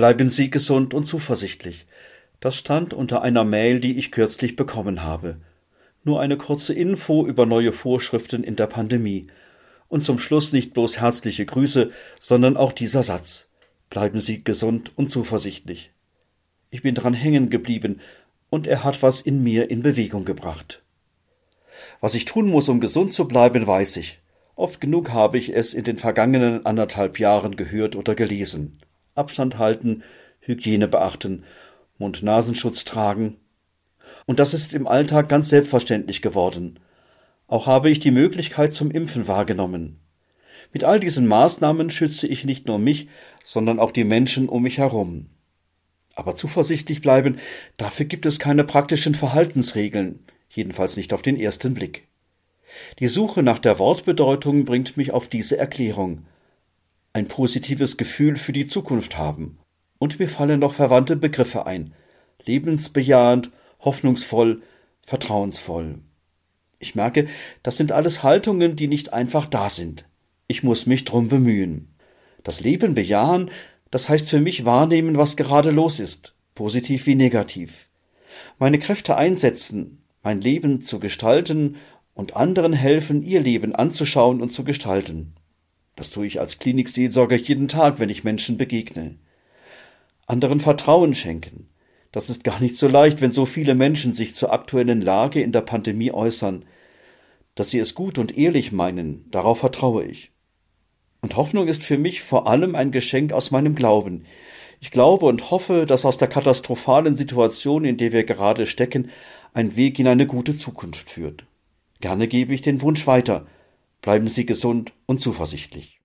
Bleiben Sie gesund und zuversichtlich. Das stand unter einer Mail, die ich kürzlich bekommen habe. Nur eine kurze Info über neue Vorschriften in der Pandemie. Und zum Schluss nicht bloß herzliche Grüße, sondern auch dieser Satz. Bleiben Sie gesund und zuversichtlich. Ich bin dran hängen geblieben, und er hat was in mir in Bewegung gebracht. Was ich tun muss, um gesund zu bleiben, weiß ich. Oft genug habe ich es in den vergangenen anderthalb Jahren gehört oder gelesen. Abstand halten, Hygiene beachten, Mund-Nasenschutz tragen. Und das ist im Alltag ganz selbstverständlich geworden. Auch habe ich die Möglichkeit zum Impfen wahrgenommen. Mit all diesen Maßnahmen schütze ich nicht nur mich, sondern auch die Menschen um mich herum. Aber zuversichtlich bleiben, dafür gibt es keine praktischen Verhaltensregeln, jedenfalls nicht auf den ersten Blick. Die Suche nach der Wortbedeutung bringt mich auf diese Erklärung. Ein positives Gefühl für die Zukunft haben. Und mir fallen noch verwandte Begriffe ein. Lebensbejahend, hoffnungsvoll, vertrauensvoll. Ich merke, das sind alles Haltungen, die nicht einfach da sind. Ich muss mich drum bemühen. Das Leben bejahen, das heißt für mich wahrnehmen, was gerade los ist, positiv wie negativ. Meine Kräfte einsetzen, mein Leben zu gestalten und anderen helfen, ihr Leben anzuschauen und zu gestalten. Das tue ich als Klinikseelsorger jeden Tag, wenn ich Menschen begegne. Anderen Vertrauen schenken. Das ist gar nicht so leicht, wenn so viele Menschen sich zur aktuellen Lage in der Pandemie äußern. Dass sie es gut und ehrlich meinen, darauf vertraue ich. Und Hoffnung ist für mich vor allem ein Geschenk aus meinem Glauben. Ich glaube und hoffe, dass aus der katastrophalen Situation, in der wir gerade stecken, ein Weg in eine gute Zukunft führt. Gerne gebe ich den Wunsch weiter. Bleiben Sie gesund und zuversichtlich.